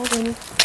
mau gini